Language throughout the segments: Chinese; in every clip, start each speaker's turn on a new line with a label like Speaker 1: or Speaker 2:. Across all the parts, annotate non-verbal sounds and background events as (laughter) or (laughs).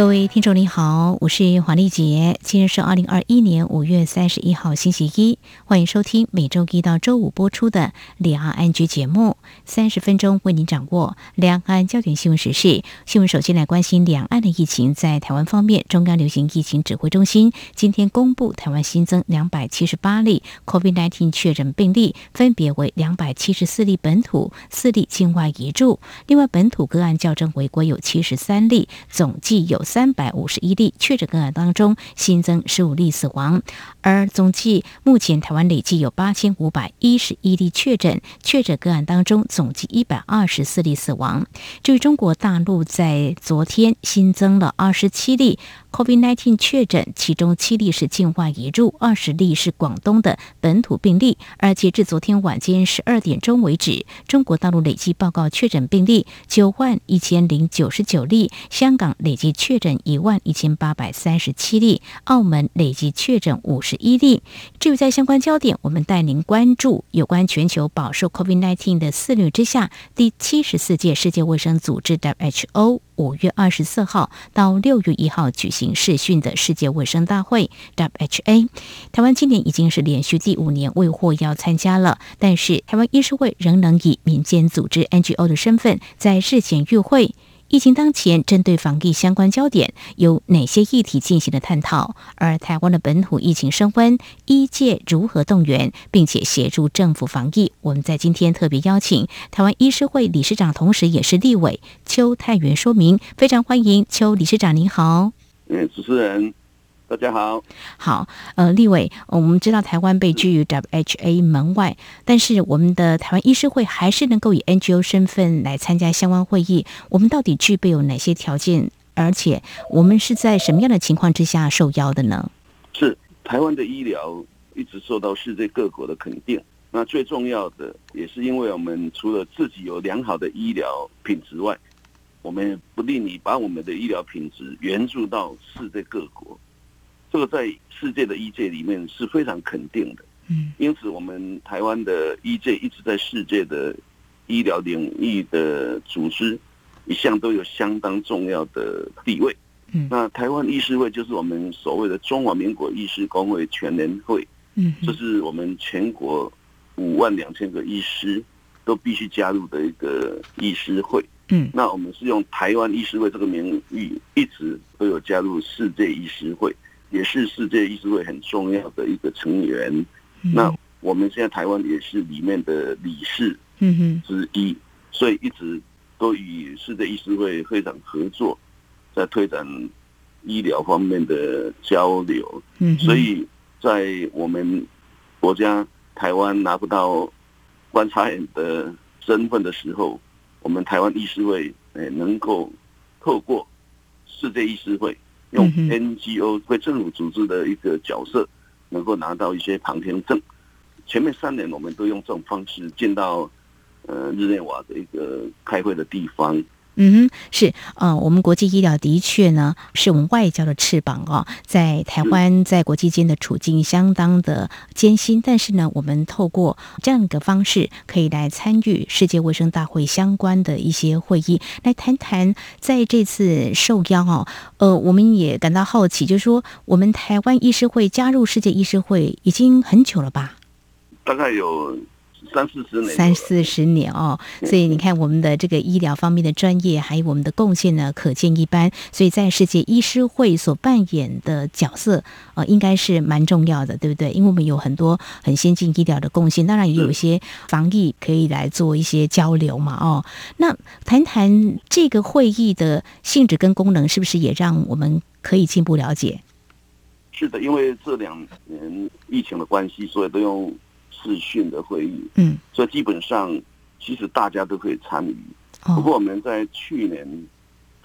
Speaker 1: 各位听众您好，我是黄丽杰。今日是二零二一年五月三十一号星期一，欢迎收听每周一到周五播出的两岸安居节目，三十分钟为您掌握两岸焦点新闻时事。新闻首先来关心两岸的疫情，在台湾方面，中央流行疫情指挥中心今天公布，台湾新增两百七十八例 COVID-19 确诊病例，分别为两百七十四例本土，四例境外移入。另外，本土个案校正回归有七十三例，总计有。三百五十一例确诊个案当中，新增十五例死亡，而总计目前台湾累计有八千五百一十一例确诊，确诊个案当中总计一百二十四例死亡。至于中国大陆，在昨天新增了二十七例。COVID-19 确诊，其中七例是境外移入，二十例是广东的本土病例。而截至昨天晚间十二点钟为止，中国大陆累计报告确诊病例九万一千零九十九例，香港累计确确诊一万一千八百三十七例，澳门累计确诊五十一例。至于在相关焦点，我们带您关注有关全球饱受 COVID-19 的肆虐之下，第七十四届世界卫生组织 WHO。五月二十四号到六月一号举行视讯的世界卫生大会 （WHA），台湾今年已经是连续第五年未获邀参加了，但是台湾医师会仍能以民间组织 NGO 的身份在日前与会。疫情当前，针对防疫相关焦点有哪些议题进行了探讨？而台湾的本土疫情升温，医界如何动员并且协助政府防疫？我们在今天特别邀请台湾医师会理事长，同时也是立委邱泰源说明，非常欢迎邱理事长，您好。
Speaker 2: 嗯，主持人。大家好，
Speaker 1: 好，呃，立伟，我们知道台湾被拒于 WHA 门外，但是我们的台湾医师会还是能够以 NGO 身份来参加相关会议。我们到底具备有哪些条件？而且我们是在什么样的情况之下受邀的呢？
Speaker 2: 是台湾的医疗一直受到世界各国的肯定。那最重要的也是因为我们除了自己有良好的医疗品质外，我们不吝于把我们的医疗品质援助到世界各国。这个在世界的医界里面是非常肯定的，嗯，因此我们台湾的医界一直在世界的医疗领域的组织一向都有相当重要的地位，嗯，那台湾医师会就是我们所谓的中华民国医师公会全联会，嗯，这是我们全国五万两千个医师都必须加入的一个医师会，嗯，那我们是用台湾医师会这个名誉一直都有加入世界医师会。也是世界医师会很重要的一个成员，嗯、那我们现在台湾也是里面的理事之一，嗯、所以一直都与世界医师会会长合作，在推展医疗方面的交流。嗯，所以在我们国家台湾拿不到观察员的身份的时候，我们台湾医师会诶能够透过世界医师会。用 NGO 非政府组织的一个角色，能够拿到一些旁听证。前面三年，我们都用这种方式进到呃日内瓦的一个开会的地方。
Speaker 1: 嗯哼，是，呃，我们国际医疗的确呢，是我们外交的翅膀哦，在台湾在国际间的处境相当的艰辛，但是呢，我们透过这样一个方式，可以来参与世界卫生大会相关的一些会议，来谈谈在这次受邀哦，呃，我们也感到好奇，就是说，我们台湾医师会加入世界医师会已经很久了吧？
Speaker 2: 大概有。三四十年，
Speaker 1: 三四十年哦，所以你看我们的这个医疗方面的专业，还有我们的贡献呢，可见一斑。所以在世界医师会所扮演的角色，呃，应该是蛮重要的，对不对？因为我们有很多很先进医疗的贡献，当然也有一些防疫可以来做一些交流嘛。哦，那谈谈这个会议的性质跟功能，是不是也让我们可以进一步了解？
Speaker 2: 是的，因为这两年疫情的关系，所以都用。视讯的会议，
Speaker 1: 嗯，
Speaker 2: 所以基本上其实大家都可以参与。不过我们在去年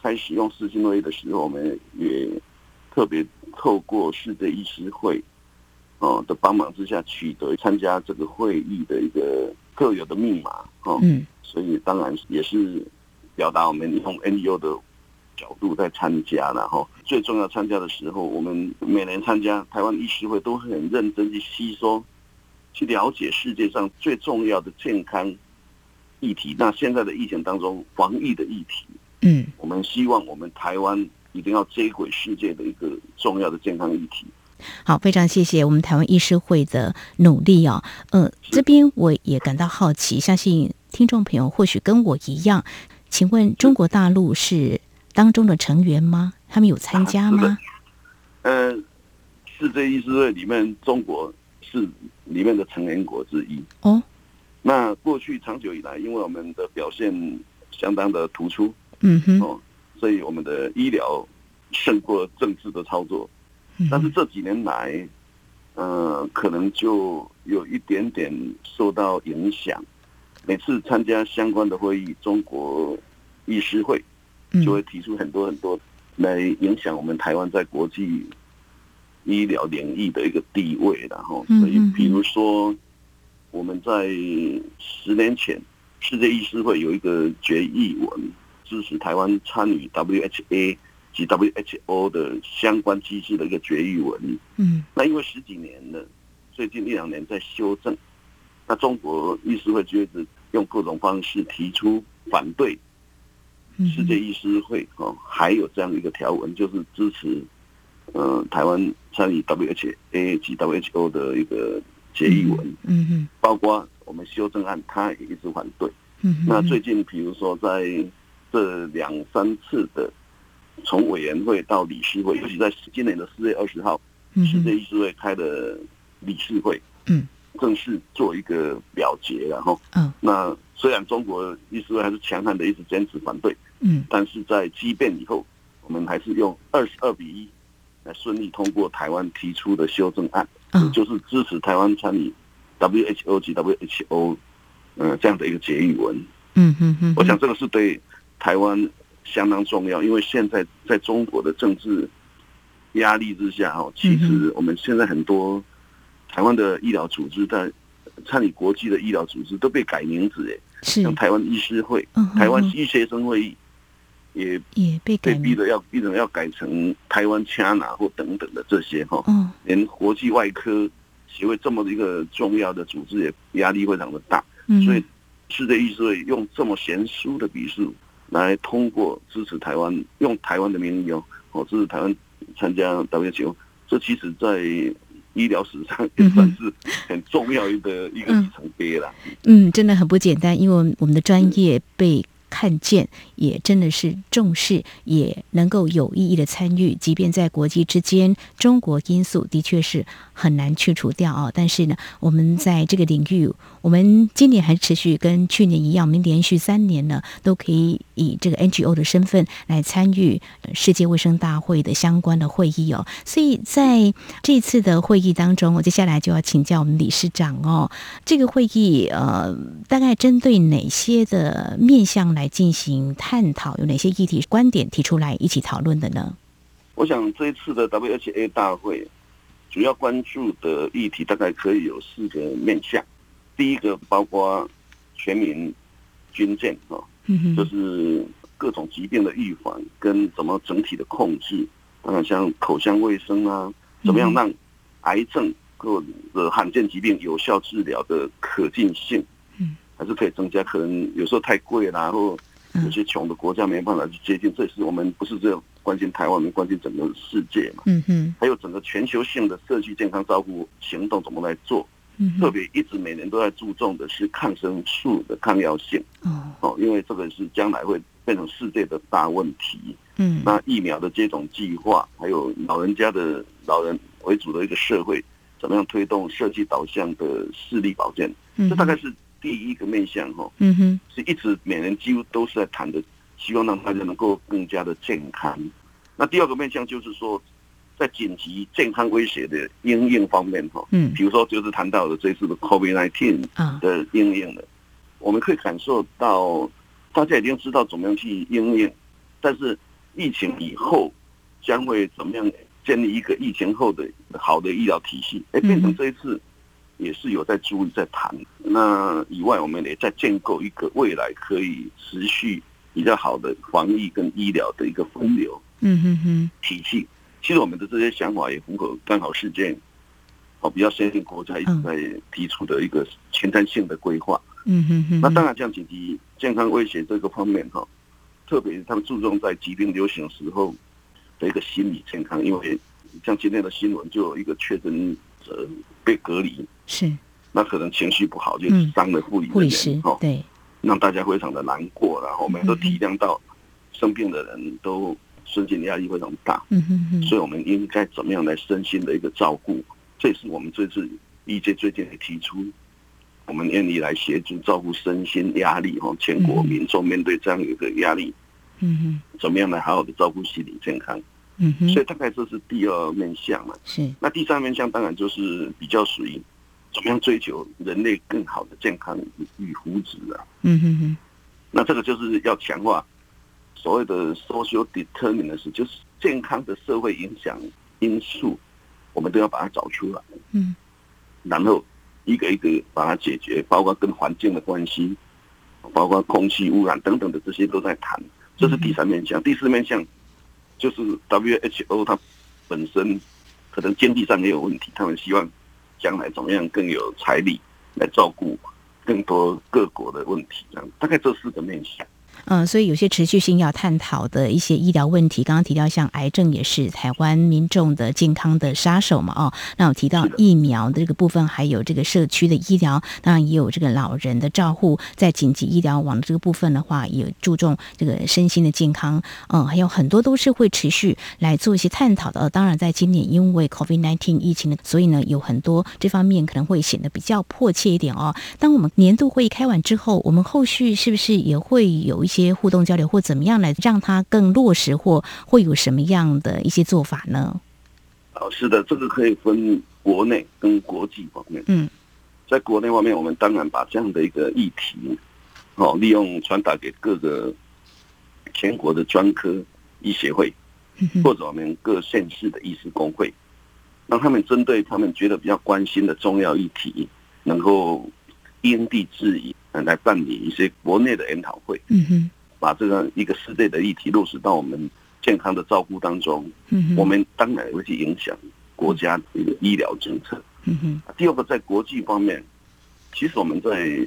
Speaker 2: 开始用视讯会议的时候，我们也特别透过世界医师会哦的帮忙之下，取得参加这个会议的一个特有的密码哦。嗯，所以当然也是表达我们用 NGO 的角度在参加，然后最重要参加的时候，我们每年参加台湾医师会都很认真去吸收、去了解世界上最重要的健康议题。那现在的疫情当中，防疫的议题，嗯，我们希望我们台湾一定要接轨世界的一个重要的健康议题。
Speaker 1: 好，非常谢谢我们台湾医师会的努力啊、哦。呃，这边我也感到好奇，相信听众朋友或许跟我一样，请问中国大陆是？当中的成员吗？他们有参加吗？
Speaker 2: 呃，世界医师会里面，中国是里面的成员国之一。哦，那过去长久以来，因为我们的表现相当的突出，嗯哼，哦，所以我们的医疗胜过政治的操作。但是这几年来，呃，可能就有一点点受到影响。每次参加相关的会议，中国医师会。就会提出很多很多来影响我们台湾在国际医疗领域的一个地位，然后，所以比如说我们在十年前世界医师会有一个决议文，支持台湾参与 WHA 及 WHO 的相关机制的一个决议文。嗯，那因为十几年了，最近一两年在修正，那中国医师会就一直用各种方式提出反对。世界医师会哦，还有这样一个条文，就是支持，呃，台湾参与 WHA 及 WHO 的一个决议文。嗯嗯，包括我们修正案，他也一直反对。嗯，那最近比如说在这两三次的从委员会到理事会，尤其在今年的四月二十号，世界议事会开的理事会，嗯，正式做一个表决，然后，嗯，那虽然中国医师会还是强悍的一直坚持反对。嗯，但是在激辩以后，我们还是用二十二比一来顺利通过台湾提出的修正案，嗯，就是支持台湾参与 WHO 及 WHO，呃，这样的一个决议文。嗯嗯嗯，我想这个是对台湾相当重要，因为现在在中国的政治压力之下，哈，其实我们现在很多台湾的医疗组织在参与国际的医疗组织都被改名字，哎，是像台湾医师会、台湾医学生会议。也也被被逼的要逼着要改成台湾 China 或等等的这些哈，连国际外科协会这么一个重要的组织也压力非常的大，所以世界医师会用这么悬殊的笔数来通过支持台湾，用台湾的名义哦，哦支持台湾参加 WHO，这其实在医疗史上也算是很重要一个一个里程碑了。
Speaker 1: 嗯，真的很不简单，因为我们的专业被。看见也真的是重视，也能够有意义的参与。即便在国际之间，中国因素的确是很难去除掉啊。但是呢，我们在这个领域，我们今年还持续跟去年一样，我们连续三年呢都可以以这个 NGO 的身份来参与世界卫生大会的相关的会议哦。所以在这次的会议当中，我接下来就要请教我们理事长哦，这个会议呃，大概针对哪些的面向来进行探讨，有哪些议题观点提出来一起讨论的呢？
Speaker 2: 我想这一次的 WHA 大会主要关注的议题大概可以有四个面向。第一个包括全民军舰啊，就是各种疾病的预防跟怎么整体的控制，当然像口腔卫生啊，怎么样让癌症或者罕见疾病有效治疗的可进性。嗯还是可以增加，可能有时候太贵了，然后有些穷的国家没办法去接近。这也是我们不是只有关心台湾，我们关心整个世界嘛。嗯哼。还有整个全球性的社区健康照顾行动怎么来做？嗯。特别一直每年都在注重的是抗生素的抗药性。哦。因为这个是将来会变成世界的大问题。嗯。那疫苗的接种计划，还有老人家的老人为主的一个社会，怎么样推动社区导向的视力保健？嗯。这大概是。第一个面向哈，嗯哼，是一直每年几乎都是在谈的，希望让大家能够更加的健康。那第二个面向就是说，在紧急健康威胁的应用方面哈，嗯，比如说就是谈到的这次的 COVID-19 的应用的，我们可以感受到大家已经知道怎么样去应用，但是疫情以后将会怎么样建立一个疫情后的好的医疗体系，哎，变成这一次。也是有在注意在谈，那以外我们也在建构一个未来可以持续比较好的防疫跟医疗的一个分流，
Speaker 1: 嗯哼哼，
Speaker 2: 体系。其实我们的这些想法也符合刚好事件哦比较先进国家一直在提出的一个前瞻性的规划。
Speaker 1: 嗯哼哼。
Speaker 2: 那当然，像紧急健康威胁这个方面哈，特别是他们注重在疾病流行时候的一个心理健康，因为像今天的新闻就有一个确诊者被隔离，
Speaker 1: 是，
Speaker 2: 那可能情绪不好就伤了护理
Speaker 1: 护理师，对，
Speaker 2: 让大家非常的难过，然后我们都体谅到生病的人都。身心压力非常大，嗯哼哼，所以我们应该怎么样来身心的一个照顾？这也是我们这次医界最近提出，我们愿意来协助照顾身心压力哈，全国民众面对这样一个压力，嗯哼，怎么样来好好的照顾心理健康？嗯哼，所以大概这是第二面向嘛。是，那第三面向当然就是比较属于怎么样追求人类更好的健康与福祉了。嗯哼哼，那这个就是要强化。所谓的 social determinants 就是健康的社会影响因素，我们都要把它找出来。嗯，然后一个一个把它解决，包括跟环境的关系，包括空气污染等等的这些都在谈。这是第三面向，第四面向就是 WHO 它本身可能经济上也有问题，他们希望将来怎么样更有财力来照顾更多各国的问题，这样大概这四个面向。
Speaker 1: 嗯，所以有些持续性要探讨的一些医疗问题，刚刚提到像癌症也是台湾民众的健康的杀手嘛，哦，那我提到疫苗的这个部分，还有这个社区的医疗，当然也有这个老人的照护，在紧急医疗网的这个部分的话，也注重这个身心的健康，嗯，还有很多都是会持续来做一些探讨的。当然，在今年因为 COVID-19 疫情的，所以呢，有很多这方面可能会显得比较迫切一点哦。当我们年度会议开完之后，我们后续是不是也会有一些？些互动交流或怎么样来让它更落实，或会有什么样的一些做法呢？
Speaker 2: 哦，是的，这个可以分国内跟国际方面。嗯，在国内方面，我们当然把这样的一个议题，哦，利用传达给各个全国的专科医协会，或者我们各县市的医师工会，让他们针对他们觉得比较关心的重要议题，能够因地制宜。来办理一些国内的研讨会，嗯哼，把这个一个世界的议题落实到我们健康的照顾当中，嗯哼，我们当然会去影响国家的一个医疗政策，嗯哼。第二个，在国际方面，其实我们在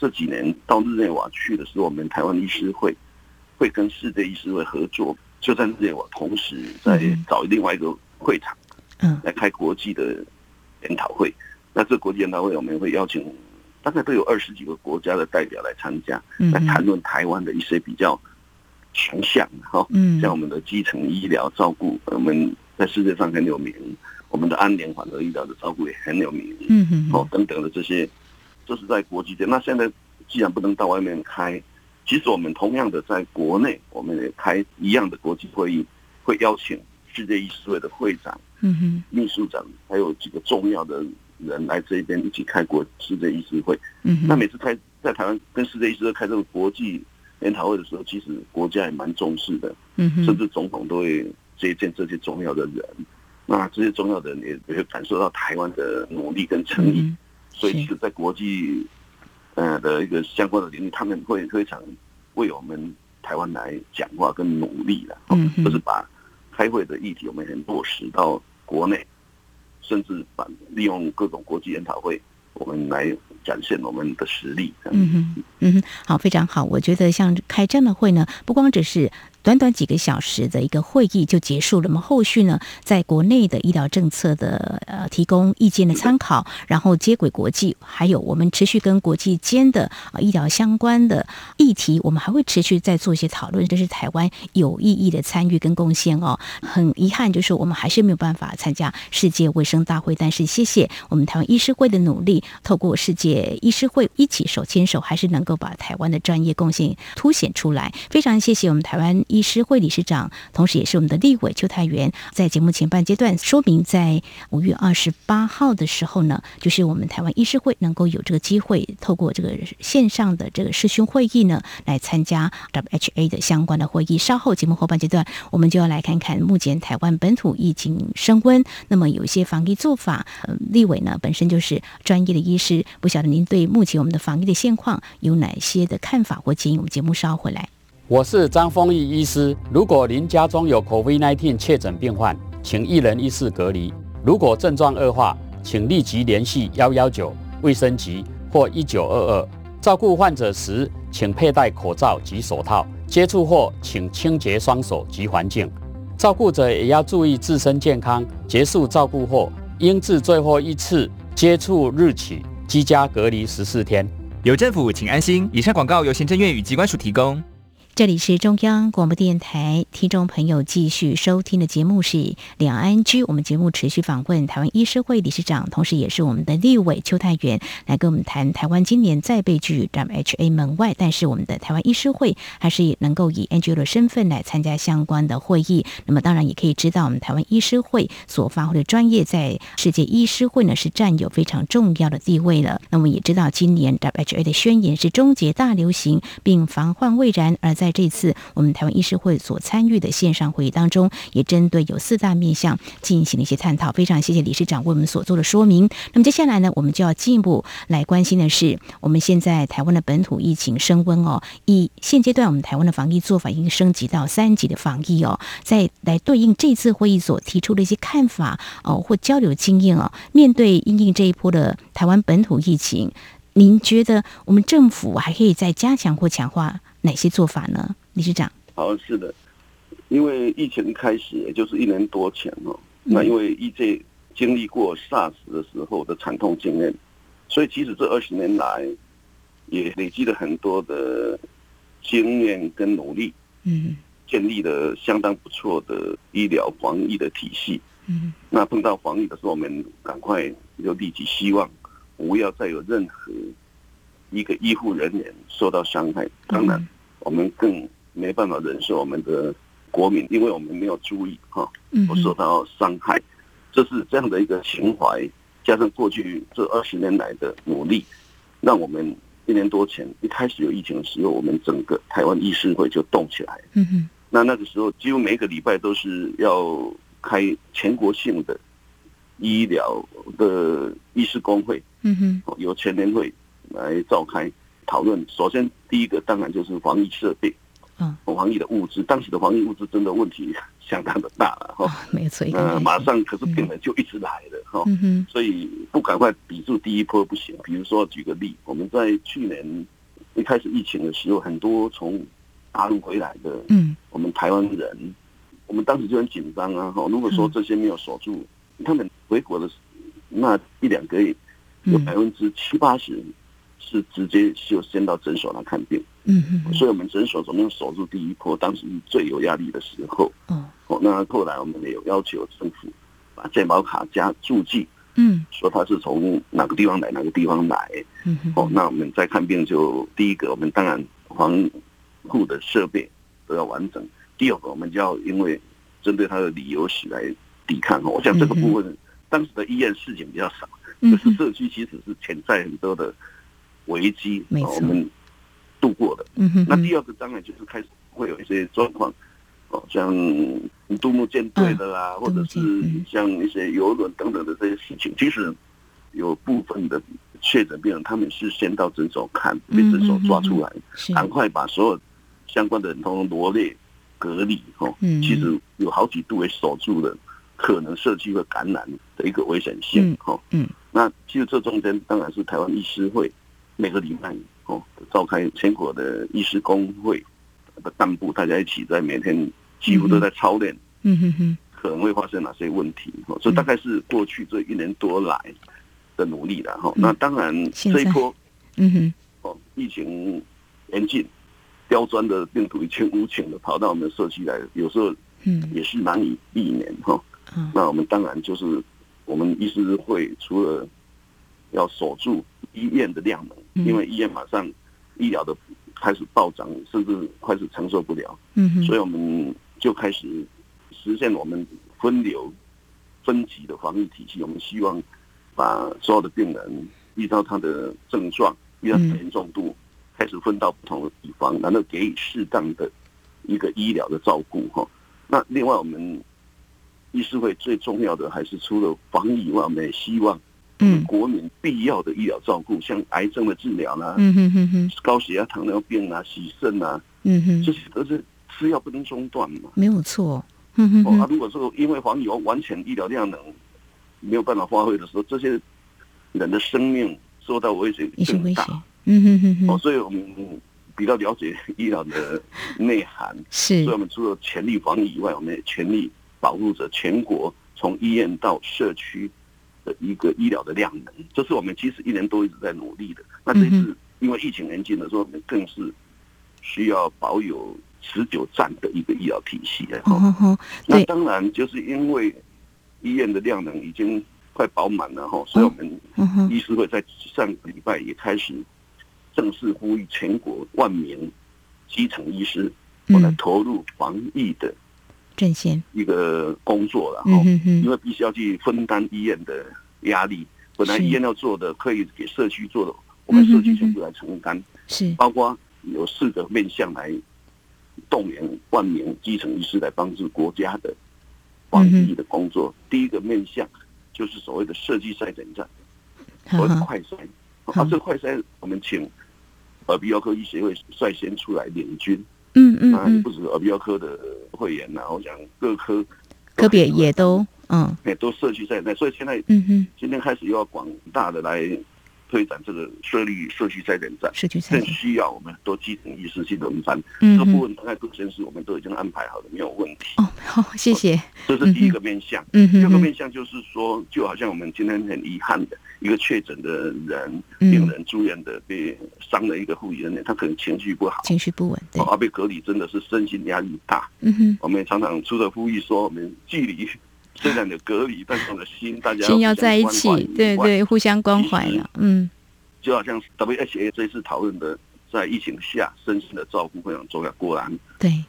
Speaker 2: 这几年到日内瓦去的时候，我们台湾医师会会跟世界医师会合作，就在日内瓦同时在找另外一个会场，嗯，来开国际的研讨会。那这国际研讨会我们会邀请。大概都有二十几个国家的代表来参加，来谈论台湾的一些比较强项哈，像我们的基层医疗照顾，我们在世界上很有名，我们的安联缓和医疗的照顾也很有名，嗯嗯，哦等等的这些，这是在国际间。那现在既然不能到外面开，其实我们同样的在国内，我们也开一样的国际会议，会邀请世界医师会的会长、嗯哼，秘书长，还有几个重要的。人来这边一起开国世界医师会，嗯，那每次开在台湾跟世界医师会开这个国际研讨会的时候，其实国家也蛮重视的，嗯，甚至总统都会接见这些重要的人，那这些重要的人也也会感受到台湾的努力跟诚意，嗯，所以其实在国际呃的一个相关的领域，他们会非常为我们台湾来讲话跟努力的，嗯，就是把开会的议题我们很落实到国内。甚至把利用各种国际研讨会，我们来展现我们的实力。
Speaker 1: 嗯哼，嗯哼，好，非常好。我觉得像开这样的会呢，不光只是。短短几个小时的一个会议就结束了。那么后续呢，在国内的医疗政策的呃提供意见的参考，然后接轨国际，还有我们持续跟国际间的啊医疗相关的议题，我们还会持续再做一些讨论。这是台湾有意义的参与跟贡献哦。很遗憾，就是我们还是没有办法参加世界卫生大会，但是谢谢我们台湾医师会的努力，透过世界医师会一起手牵手，还是能够把台湾的专业贡献凸显出来。非常谢谢我们台湾。医师会理事长，同时也是我们的立委邱泰源，在节目前半阶段说明，在五月二十八号的时候呢，就是我们台湾医师会能够有这个机会，透过这个线上的这个视讯会议呢，来参加 WHA 的相关的会议。稍后节目后半阶段，我们就要来看看目前台湾本土疫情升温，那么有一些防疫做法。呃，立委呢本身就是专业的医师，不晓得您对目前我们的防疫的现况有哪些的看法或建议？我们节目稍后回来。
Speaker 3: 我是张丰毅医师。如果您家中有 COVID-19 确诊病患，请一人一室隔离。如果症状恶化，请立即联系幺幺九卫生局或一九二二。照顾患者时，请佩戴口罩及手套。接触后，请清洁双手及环境。照顾者也要注意自身健康。结束照顾后，应自最后一次接触日起居家隔离十四天。
Speaker 4: 有政府，请安心。以上广告由行政院与机关署提供。
Speaker 1: 这里是中央广播电台，听众朋友继续收听的节目是两岸居。我们节目持续访问台湾医师会理事长，同时也是我们的立委邱泰源，来跟我们谈台湾今年再被拒 WHA 门外，但是我们的台湾医师会还是能够以 NGO 的身份来参加相关的会议。那么当然也可以知道，我们台湾医师会所发挥的专业，在世界医师会呢是占有非常重要的地位了。那么也知道，今年 WHA 的宣言是终结大流行并防患未然，而在在这次我们台湾医师会所参与的线上会议当中，也针对有四大面向进行了一些探讨。非常谢谢理事长为我们所做的说明。那么接下来呢，我们就要进一步来关心的是，我们现在台湾的本土疫情升温哦，以现阶段我们台湾的防疫做法已经升级到三级的防疫哦，再来对应这次会议所提出的一些看法哦，或交流经验哦，面对因应这一波的台湾本土疫情，您觉得我们政府还可以再加强或强化？哪些做法呢，理事长？
Speaker 2: 好，是的，因为疫情一开始，也就是一年多前哦，那因为 EJ 经历过 SARS 的时候的惨痛经验，所以其实这二十年来也累积了很多的经验跟努力，嗯，建立了相当不错的医疗防疫的体系，嗯，那碰到防疫的时候，我们赶快就立即希望不要再有任何一个医护人员受到伤害，当然。我们更没办法忍受我们的国民，因为我们没有注意哈，我受到伤害，这是这样的一个情怀，加上过去这二十年来的努力，让我们一年多前一开始有疫情的时候，我们整个台湾医师会就动起来。嗯哼，那那个时候几乎每个礼拜都是要开全国性的医疗的医师工会，嗯哼，由全联会来召开。讨论，首先第一个当然就是防疫设备，嗯，防疫的物资，当时的防疫物资真的问题相当的大了哈，
Speaker 1: 没错，
Speaker 2: 呃马上可是病人就一直来了哈，所以不赶快抵住第一波不行。比如说举个例，我们在去年一开始疫情的时候，很多从大陆回来的，嗯，我们台湾人，我们当时就很紧张啊哈。如果说这些没有锁住，他们回国的那一两个月，有百分之七八十。是直接就先到诊所来看病，嗯嗯，所以我们诊所怎么样守住第一波？当时是最有压力的时候，哦，哦，那后来我们也有要求政府把健保卡加注记，嗯，说他是从哪个地方来，哪个地方来，嗯，哦，那我们在看病就第一个，我们当然防护的设备都要完整，第二个我们就要因为针对他的理由史来抵抗，我想这个部分当时的医院事情比较少，可是社区其实是潜在很多的。危机，我们度过的。嗯哼。那第二个当然就是开始会有一些状况，哦，像杜牧舰队的啦，或者是像一些游轮等等的这些事情。其实有部分的确诊病人，他们是先到诊所看，被诊所抓出来，赶快把所有相关的人通通罗列隔离。哦，其实有好几度也守住了可能社区会感染的一个危险性。哦，嗯。那其实这中间当然是台湾医师会。每个礼拜哦，召开全国的医师工会的干部，大家一起在每天几乎都在操练，嗯哼哼，可能会发生哪些问题？哦，这大概是过去这一年多来的努力了哈。那当然这一波，嗯哼，哦，疫情严峻，刁钻的病毒已经无情的跑到我们社区来，有时候嗯也是难以避免哈。那我们当然就是我们医师会除了要守住。医院的量能，因为医院马上医疗的开始暴涨，甚至开始承受不了，嗯，所以我们就开始实现我们分流、分级的防疫体系。我们希望把所有的病人遇到他的症状、依照严重度，开始分到不同的地方，然后给予适当的一个医疗的照顾。哈，那另外我们医师会最重要的还是除了防疫以外，我们也希望。嗯，国民必要的医疗照顾，像癌症的治疗啦，嗯哼哼哼，高血压、糖尿病啊、洗肾啊，
Speaker 1: 嗯哼，
Speaker 2: 这些都是吃药不能中断嘛，
Speaker 1: 没有错。嗯哼，哼，
Speaker 2: 哦，啊，如果说因为防疫完全医疗量能没有办法发挥的时候，这些人的生命受到威胁更大。
Speaker 1: 嗯哼哼哼。
Speaker 2: 哦，所以我们比较了解医疗的内涵，(laughs)
Speaker 1: 是，
Speaker 2: 所以我们除了全力防疫以外，我们也全力保护着全国从医院到社区的一个医疗的量能，这是我们其实一年多一直在努力的。那这次因为疫情严峻的时候，我们更是需要保有。持久战的一个医疗体系，然后，那当然就是因为医院的量能已经快饱满了哈，所以我们医师会在上个礼拜也开始正式呼吁全国万名基层医师，我们投入防疫的阵线一个工作了哈，因为必须要去分担医院的压力，本来医院要做的可以给社区做的，我们社区全部来承担，是包括有四个面向来。动员万名基层医师来帮助国家的防疫的工作。嗯、第一个面向就是所谓的社区筛检站，所谓的快筛。啊，这个快筛我们请耳鼻喉科医协会率先出来领军。嗯嗯嗯。不止耳鼻喉科的会员，呐、啊，我想各科
Speaker 1: 科别也都嗯，
Speaker 2: 也都社区在那。所以现在嗯嗯，今天开始又要广大的来。推展这个设立社区筛检站，社区更需要我们多基层医师去轮班。嗯，这部分大概各县市我们都已经安排好了，没有问题。
Speaker 1: 哦，好，谢谢。
Speaker 2: 这是第一个面向。嗯，第二个面向就是说，就好像我们今天很遗憾的一个确诊的人，病人住院的被伤了一个护理人员，他可能情绪不好，
Speaker 1: 情绪不稳，对，
Speaker 2: 而被隔离真的是身心压力大。嗯哼，我们也常常出的呼吁说，我们距离。虽然有隔离，但是我们的心 (laughs) 大家
Speaker 1: 心要在一起，对对，互相关怀了。嗯，
Speaker 2: 就好像 WHA 这次讨论的，在疫情下身心的照顾非常重要。果然，
Speaker 1: 对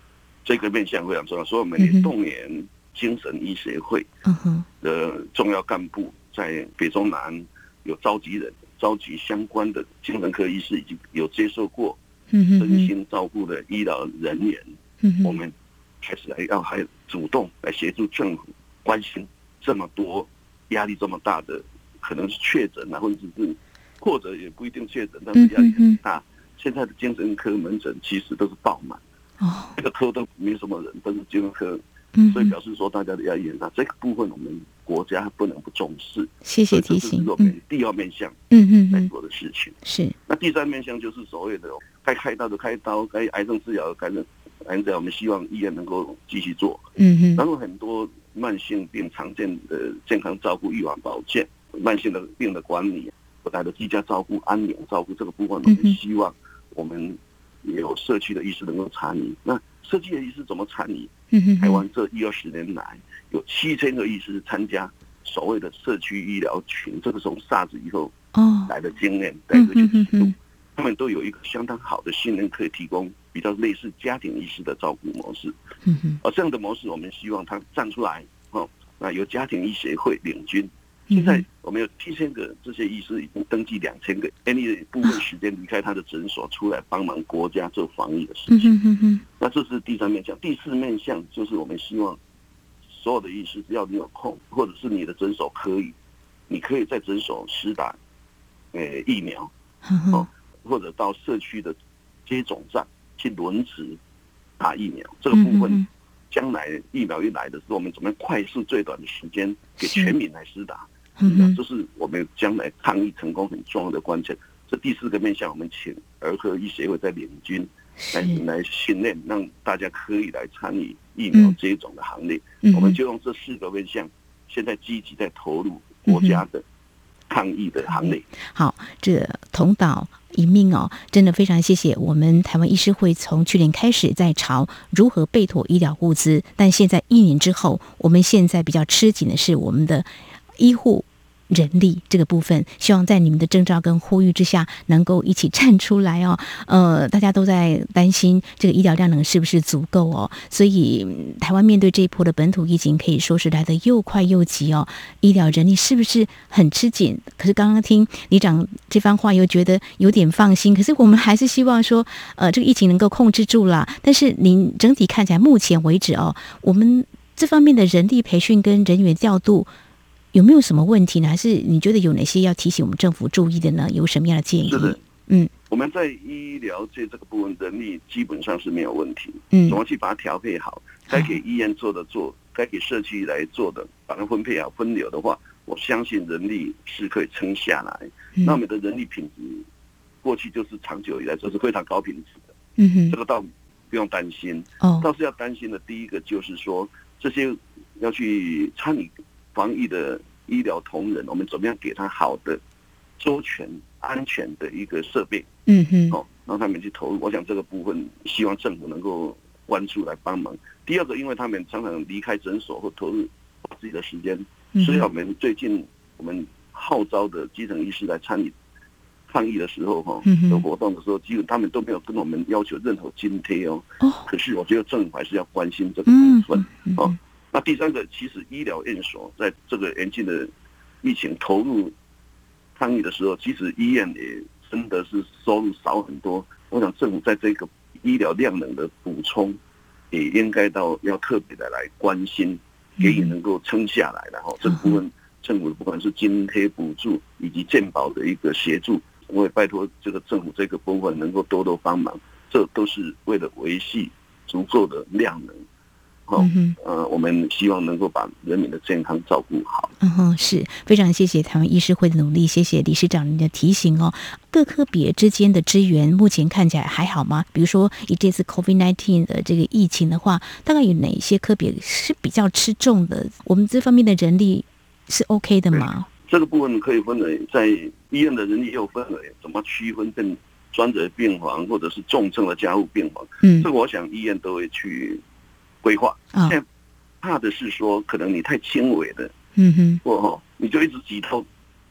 Speaker 2: 这个面向非常重要，所以我们也动员精神医学会的重要干部，在北中南有召集人，召集相关的精神科医师，以及有接受过身心照顾的医疗人员。我们开始来要还主动来协助政府。关心这么多压力这么大的，可能是确诊啊，或者是或者也不一定确诊，但是压力很大。现在的精神科门诊其实都是爆满，哦，这个科都没什么人，都是精神科，所以表示说大家的压力很大。这个部分我们国家不能不重视。
Speaker 1: 谢谢提醒。
Speaker 2: 是我们第二面向，嗯嗯，在做的事情
Speaker 1: 是。
Speaker 2: 那第三面向就是所谓的该开刀的开刀，该癌症治疗的该癌症治疗，我们希望医院能够继续做。嗯哼，然后很多。慢性病常见的健康照顾、预防保健、慢性的病的管理，不带的居家照顾、安宁照顾这个部分，我们希望我们也有社区的医师能够参与。那社区的医师怎么参与？台湾这一二十年来，有七千个医师参加所谓的社区医疗群，这个从 SARS 以后来的经验，带着去启动，他们都有一个相当好的信任，可以提供。比较类似家庭医师的照顾模式，而这样的模式，我们希望他站出来，哦，那由家庭医学会领军。现在我们有七千个这些医师已经登记两千个，(laughs) any 部分时间离开他的诊所出来帮忙国家做防疫的事情。那这是第三面向，第四面向就是我们希望所有的医师，只要你有空，或者是你的诊所可以，你可以在诊所施打，呃，疫苗，哦，或者到社区的接种站。去轮值打疫苗，这个部分将来疫苗一来的时候，我们怎么样快速最短的时间给全民来施打？嗯，这是我们将来抗疫成功很重要的关键。这第四个面向，我们请儿科医协会在领军来来训练，让大家可以来参与疫苗接种的行列。我们就用这四个面向，现在积极在投入国家的抗疫的行列。
Speaker 1: 好，这同岛。一命哦，真的非常谢谢我们台湾医师会从去年开始在朝如何备妥医疗物资，但现在一年之后，我们现在比较吃紧的是我们的医护。人力这个部分，希望在你们的征召跟呼吁之下，能够一起站出来哦。呃，大家都在担心这个医疗量能是不是足够哦，所以台湾面对这一波的本土疫情，可以说是来得又快又急哦。医疗人力是不是很吃紧？可是刚刚听李长这番话，又觉得有点放心。可是我们还是希望说，呃，这个疫情能够控制住了。但是您整体看起来，目前为止哦，我们这方面的人力培训跟人员调度。有没有什么问题呢？还是你觉得有哪些要提醒我们政府注意的呢？有什么样的建议？
Speaker 2: 是的，嗯，我们在医疗界这个部分人力基本上是没有问题，
Speaker 1: 嗯，
Speaker 2: 怎么去把它调配好，该给医院做的做，该给社区来做的，把它分配好分流的话，我相信人力是可以撑下来。那我们的人力品质，过去就是长久以来就是非常高品质的，
Speaker 1: 嗯哼，
Speaker 2: 这个倒不用担心。
Speaker 1: 哦，
Speaker 2: 倒是要担心的第一个就是说，这些要去参与防疫的医疗同仁，我们怎么样给他好的、周全、安全的一个设备？
Speaker 1: 嗯哼，
Speaker 2: 哦，让他们去投入。我想这个部分，希望政府能够关注来帮忙。第二个，因为他们常常离开诊所或投入自己的时间，所以我们最近我们。号召的基层医师来参与抗疫的时候，哈，有活动的时候，基本他们都没有跟我们要求任何津贴哦。哦。可是我觉得政府还是要关心这个部分哦。那第三个，其实医疗院所在这个严峻的疫情投入抗疫的时候，其实医院也真的是收入少很多。我想政府在这个医疗量能的补充，也应该到要特别的来关心，给予能够撑下来的哈这部分。政府不管是津贴补助以及健保的一个协助，我也拜托这个政府这个部分能够多多帮忙，这都是为了维系足够的量能。好，呃，我们希望能够把人民的健康照顾好。
Speaker 1: 嗯哼，是非常谢谢台湾医师会的努力，谢谢理事长您的提醒哦。各科别之间的支援目前看起来还好吗？比如说以这次 COVID-19 的这个疫情的话，大概有哪一些科别是比较吃重的？我们这方面的人力。是 OK 的吗？
Speaker 2: 这个部分可以分为在医院的人力又分为怎么区分更专责病房或者是重症的加护病房。嗯，这个我想医院都会去规划。现在怕的是说，可能你太轻微的，嗯哼，或哈，你就一直挤到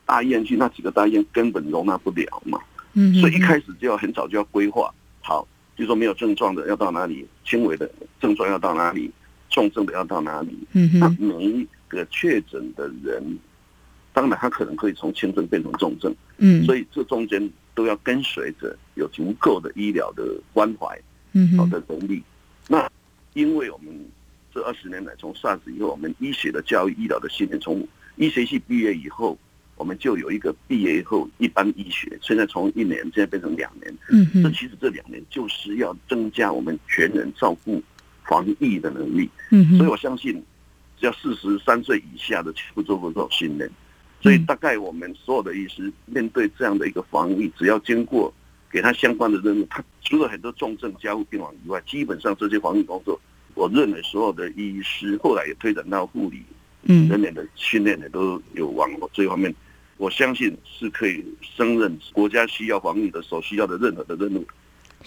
Speaker 2: 大医院去，那几个大医院根本容纳不了嘛。嗯，所以一开始就要很早就要规划好，就说没有症状的要到哪里，轻微的症状要到哪里，重症的要到哪里。嗯哼，那每一。个确诊的人，当然他可能可以从轻症变成重症，嗯，所以这中间都要跟随着有足够的医疗的关怀，嗯，好的能力。那因为我们这二十年来从 SARS 以后，我们医学的教育、医疗的训练，从医学系毕业以后，我们就有一个毕业以后一般医学，现在从一年现在变成两年，嗯，这其实这两年就是要增加我们全人照顾防疫的能力，嗯，所以我相信。只要四十三岁以下的全部做过这种训练，所以大概我们所有的医师面对这样的一个防疫，只要经过给他相关的任务，他除了很多重症加护病房以外，基本上这些防疫工作，我认为所有的医师后来也推展到护理，嗯，人员的训练也都有往这方面，我相信是可以胜任国家需要防疫的所需要的任何的任务，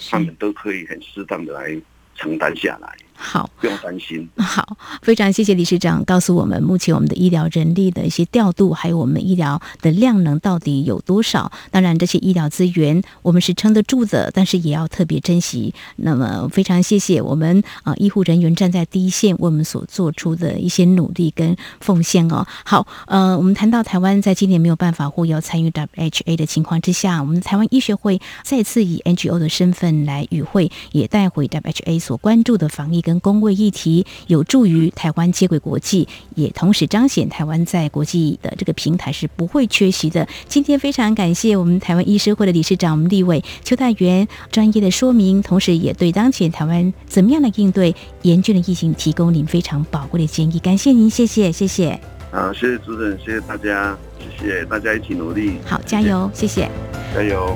Speaker 2: 他们都可以很适当的来承担下来。
Speaker 1: 好，
Speaker 2: 不用担心。
Speaker 1: 好，非常谢谢理事长告诉我们，目前我们的医疗人力的一些调度，还有我们医疗的量能到底有多少？当然，这些医疗资源我们是撑得住的，但是也要特别珍惜。那么，非常谢谢我们啊，医护人员站在第一线，为我们所做出的一些努力跟奉献哦。好，呃，我们谈到台湾在今年没有办法获邀参与 WHA 的情况之下，我们台湾医学会再次以 NGO 的身份来与会，也带回 WHA 所关注的防疫。跟公卫议题有助于台湾接轨国际，也同时彰显台湾在国际的这个平台是不会缺席的。今天非常感谢我们台湾医师会的理事长我们立委邱泰源专业的说明，同时也对当前台湾怎么样的应对严峻的疫情提供您非常宝贵的建议。感谢您，谢谢，谢谢。
Speaker 2: 好，谢谢主任，谢谢大家，谢谢大家一起努力。
Speaker 1: 好，加油，谢谢，
Speaker 2: 加油。